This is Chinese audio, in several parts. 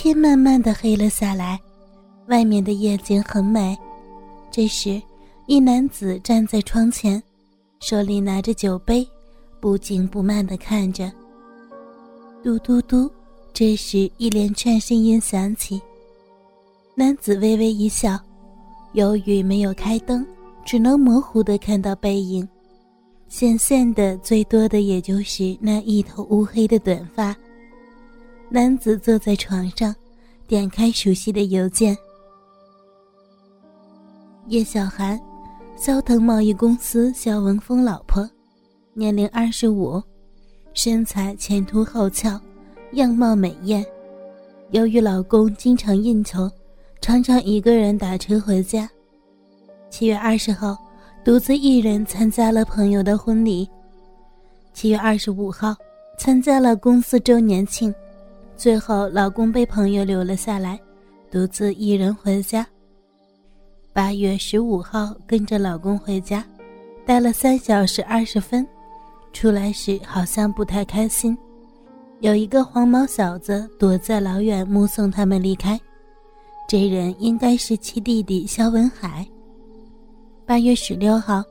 天慢慢的黑了下来，外面的夜景很美。这时，一男子站在窗前，手里拿着酒杯，不紧不慢的看着。嘟嘟嘟，这时一连串声音响起。男子微微一笑，由于没有开灯，只能模糊的看到背影，显现的最多的也就是那一头乌黑的短发。男子坐在床上，点开熟悉的邮件。叶小涵，萧腾贸易公司肖文峰老婆，年龄二十五，身材前凸后翘，样貌美艳。由于老公经常应酬，常常一个人打车回家。七月二十号，独自一人参加了朋友的婚礼。七月二十五号，参加了公司周年庆。最后，老公被朋友留了下来，独自一人回家。八月十五号，跟着老公回家，待了三小时二十分，出来时好像不太开心。有一个黄毛小子躲在老远目送他们离开，这人应该是其弟弟肖文海。八月十六号，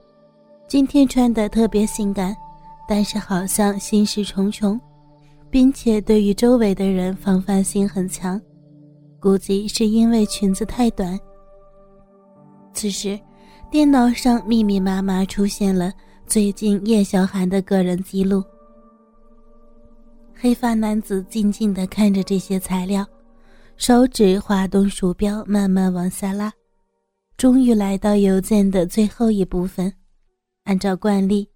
今天穿的特别性感，但是好像心事重重。并且对于周围的人防范心很强，估计是因为裙子太短。此时，电脑上密密麻麻出现了最近叶小涵的个人记录。黑发男子静静地看着这些材料，手指滑动鼠标，慢慢往下拉，终于来到邮件的最后一部分。按照惯例。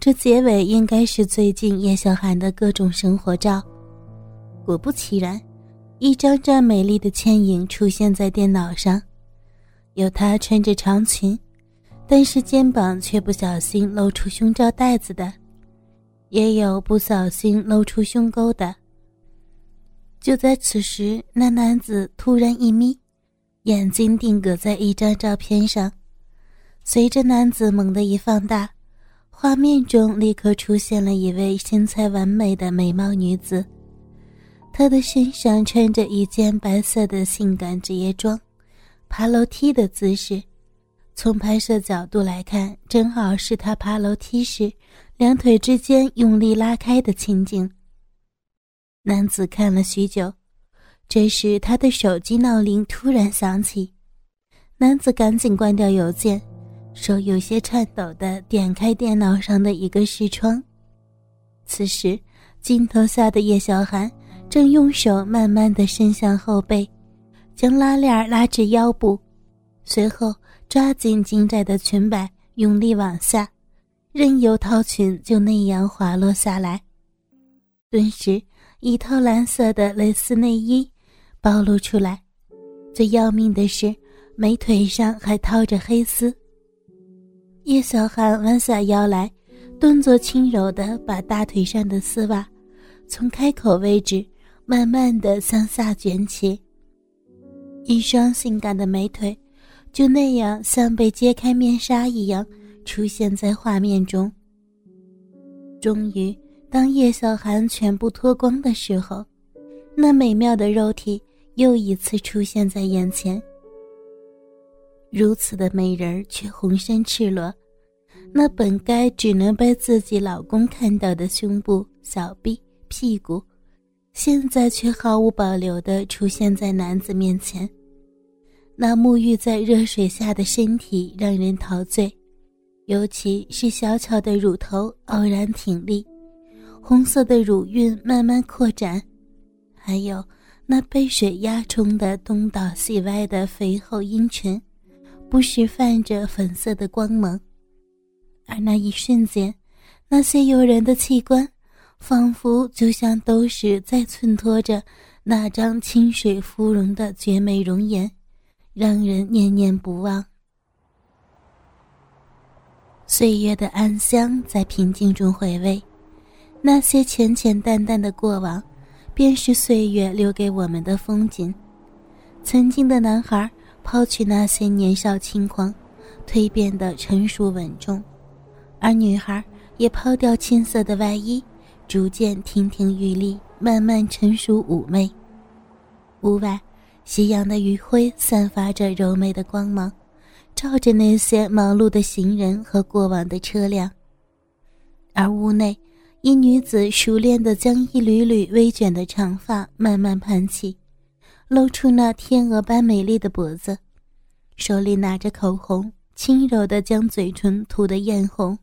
这结尾应该是最近叶小涵的各种生活照。果不其然，一张张美丽的倩影出现在电脑上，有她穿着长裙，但是肩膀却不小心露出胸罩带子的，也有不小心露出胸沟的。就在此时，那男子突然一眯，眼睛定格在一张照片上，随着男子猛地一放大。画面中立刻出现了一位身材完美的美貌女子，她的身上穿着一件白色的性感职业装，爬楼梯的姿势，从拍摄角度来看，正好是她爬楼梯时两腿之间用力拉开的情景。男子看了许久，这时他的手机闹铃突然响起，男子赶紧关掉邮件。手有些颤抖的点开电脑上的一个视窗，此时镜头下的叶小涵正用手慢慢的伸向后背，将拉链拉至腰部，随后抓紧紧窄的裙摆，用力往下，任由套裙就那样滑落下来。顿时，一套蓝色的蕾丝内衣暴露出来，最要命的是，美腿上还套着黑丝。叶小涵弯下腰来，动作轻柔地把大腿上的丝袜从开口位置慢慢地向下卷起，一双性感的美腿就那样像被揭开面纱一样出现在画面中。终于，当叶小涵全部脱光的时候，那美妙的肉体又一次出现在眼前。如此的美人却浑身赤裸，那本该只能被自己老公看到的胸部、小臂、屁股，现在却毫无保留地出现在男子面前。那沐浴在热水下的身体让人陶醉，尤其是小巧的乳头傲然挺立，红色的乳晕慢慢扩展，还有那被水压冲的东倒西歪的肥厚阴唇。不时泛着粉色的光芒，而那一瞬间，那些诱人的器官，仿佛就像都是在衬托着那张清水芙蓉的绝美容颜，让人念念不忘。岁月的暗香在平静中回味，那些浅浅淡淡的过往，便是岁月留给我们的风景。曾经的男孩。抛去那些年少轻狂，蜕变的成熟稳重，而女孩也抛掉青涩的外衣，逐渐亭亭玉立，慢慢成熟妩媚。屋外，夕阳的余晖散发着柔美的光芒，照着那些忙碌的行人和过往的车辆。而屋内，一女子熟练地将一缕缕微卷的长发慢慢盘起，露出那天鹅般美丽的脖子，手里拿着口红，轻柔地将嘴唇涂得艳红。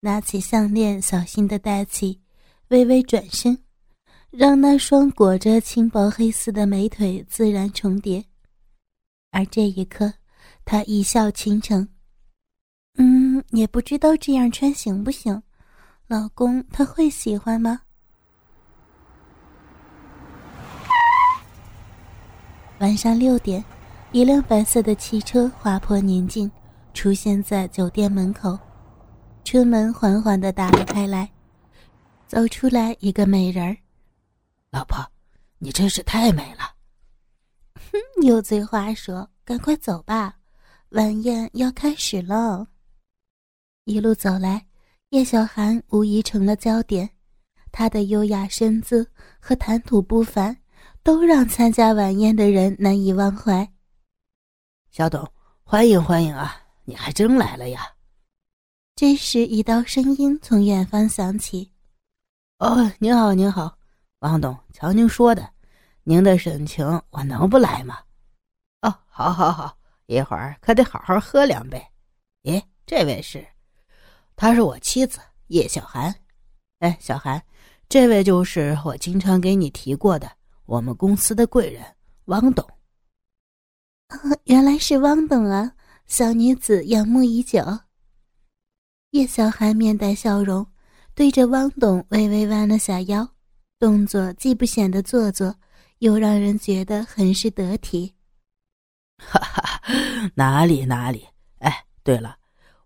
拿起项链，小心地戴起，微微转身，让那双裹着轻薄黑丝的美腿自然重叠。而这一刻，他一笑倾城。嗯，也不知道这样穿行不行，老公他会喜欢吗？晚上六点，一辆白色的汽车划破宁静，出现在酒店门口。车门缓缓地打了开来，走出来一个美人儿。老婆，你真是太美了。哼，油嘴滑舌，赶快走吧，晚宴要开始喽。一路走来，叶小寒无疑成了焦点。她的优雅身姿和谈吐不凡，都让参加晚宴的人难以忘怀。小董，欢迎欢迎啊！你还真来了呀！这时，一道声音从远方响起：“哦，您好，您好，王董，瞧您说的，您的沈情，我能不来吗？哦，好，好，好，一会儿可得好好喝两杯。咦，这位是？”她是我妻子叶小涵，哎，小涵，这位就是我经常给你提过的我们公司的贵人汪董。原来是汪董啊，小女子仰慕已久。叶小寒面带笑容，对着汪董微微弯了下腰，动作既不显得做作，又让人觉得很是得体。哈哈，哪里哪里，哎，对了，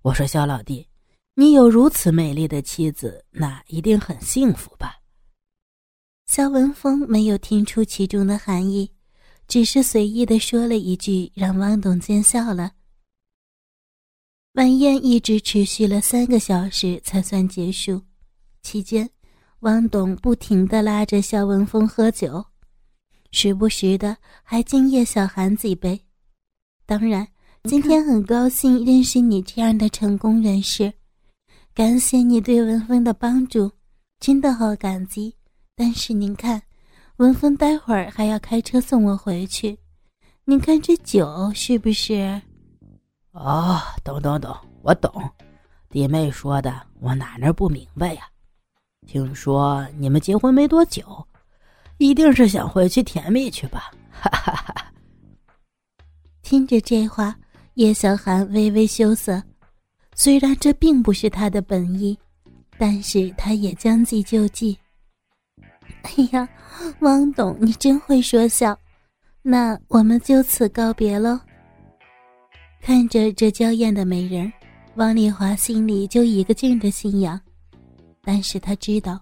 我说肖老弟。你有如此美丽的妻子，那一定很幸福吧？肖文峰没有听出其中的含义，只是随意的说了一句，让汪董见笑了。晚宴一直持续了三个小时才算结束，期间，汪董不停的拉着肖文峰喝酒，时不时的还敬叶小涵几杯。当然，今天很高兴认识你这样的成功人士。感谢你对文峰的帮助，真的好感激。但是您看，文峰待会儿还要开车送我回去，您看这酒是不是？哦，懂懂懂，我懂。弟妹说的，我哪能不明白呀？听说你们结婚没多久，一定是想回去甜蜜去吧？哈哈哈。听着这话，叶小寒微微羞涩。虽然这并不是他的本意，但是他也将计就计。哎呀，汪董，你真会说笑。那我们就此告别喽。看着这娇艳的美人，汪丽华心里就一个劲的心痒。但是他知道，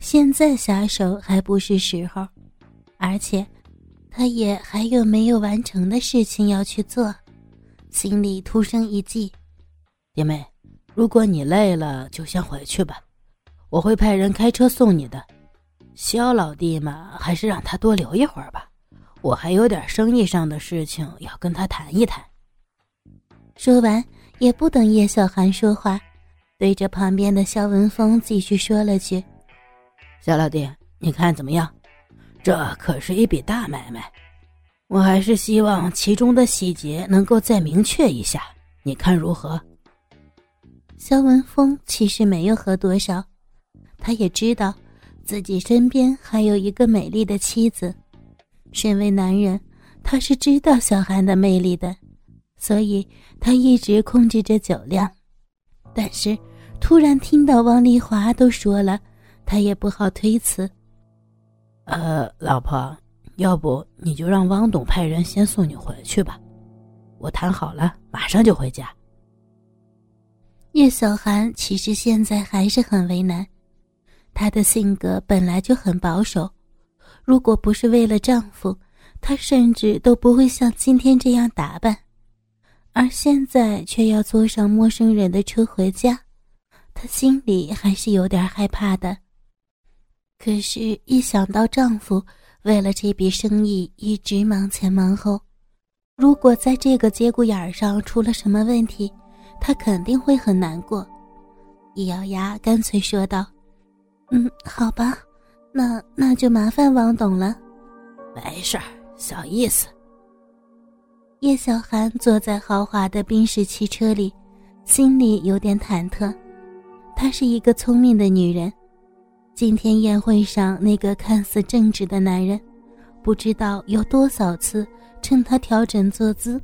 现在下手还不是时候，而且他也还有没有完成的事情要去做，心里突生一计。弟妹，如果你累了，就先回去吧，我会派人开车送你的。肖老弟嘛，还是让他多留一会儿吧，我还有点生意上的事情要跟他谈一谈。说完，也不等叶小涵说话，对着旁边的肖文峰继续说了句：“肖老弟，你看怎么样？这可是一笔大买卖，我还是希望其中的细节能够再明确一下，你看如何？”肖文峰其实没有喝多少，他也知道自己身边还有一个美丽的妻子。身为男人，他是知道小韩的魅力的，所以他一直控制着酒量。但是突然听到王丽华都说了，他也不好推辞。呃，老婆，要不你就让汪董派人先送你回去吧，我谈好了，马上就回家。叶小寒其实现在还是很为难，她的性格本来就很保守，如果不是为了丈夫，她甚至都不会像今天这样打扮，而现在却要坐上陌生人的车回家，她心里还是有点害怕的。可是，一想到丈夫为了这笔生意一直忙前忙后。如果在这个节骨眼上出了什么问题，他肯定会很难过。一咬牙，干脆说道：“嗯，好吧，那那就麻烦王董了。”没事儿，小意思。叶小涵坐在豪华的宾士汽车里，心里有点忐忑。她是一个聪明的女人，今天宴会上那个看似正直的男人，不知道有多少次。趁他调整坐姿，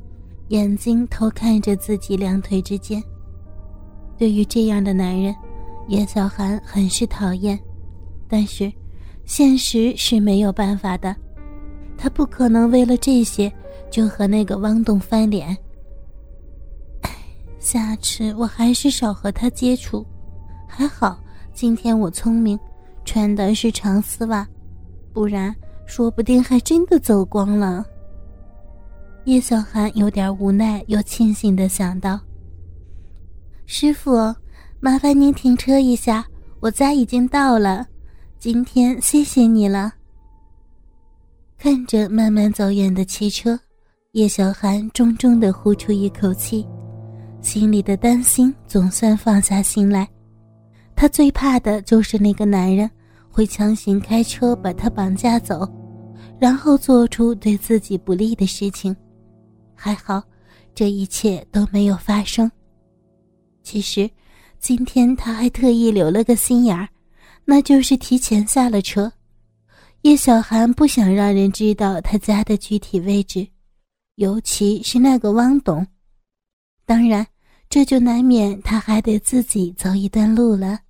眼睛偷看着自己两腿之间。对于这样的男人，叶小涵很是讨厌，但是现实是没有办法的，他不可能为了这些就和那个汪东翻脸。下次我还是少和他接触。还好今天我聪明，穿的是长丝袜，不然说不定还真的走光了。叶小涵有点无奈又庆幸的想到：“师傅，麻烦您停车一下，我家已经到了。今天谢谢你了。”看着慢慢走远的汽车，叶小涵重重的呼出一口气，心里的担心总算放下心来。他最怕的就是那个男人会强行开车把他绑架走，然后做出对自己不利的事情。还好，这一切都没有发生。其实，今天他还特意留了个心眼儿，那就是提前下了车。叶小涵不想让人知道他家的具体位置，尤其是那个汪董。当然，这就难免他还得自己走一段路了。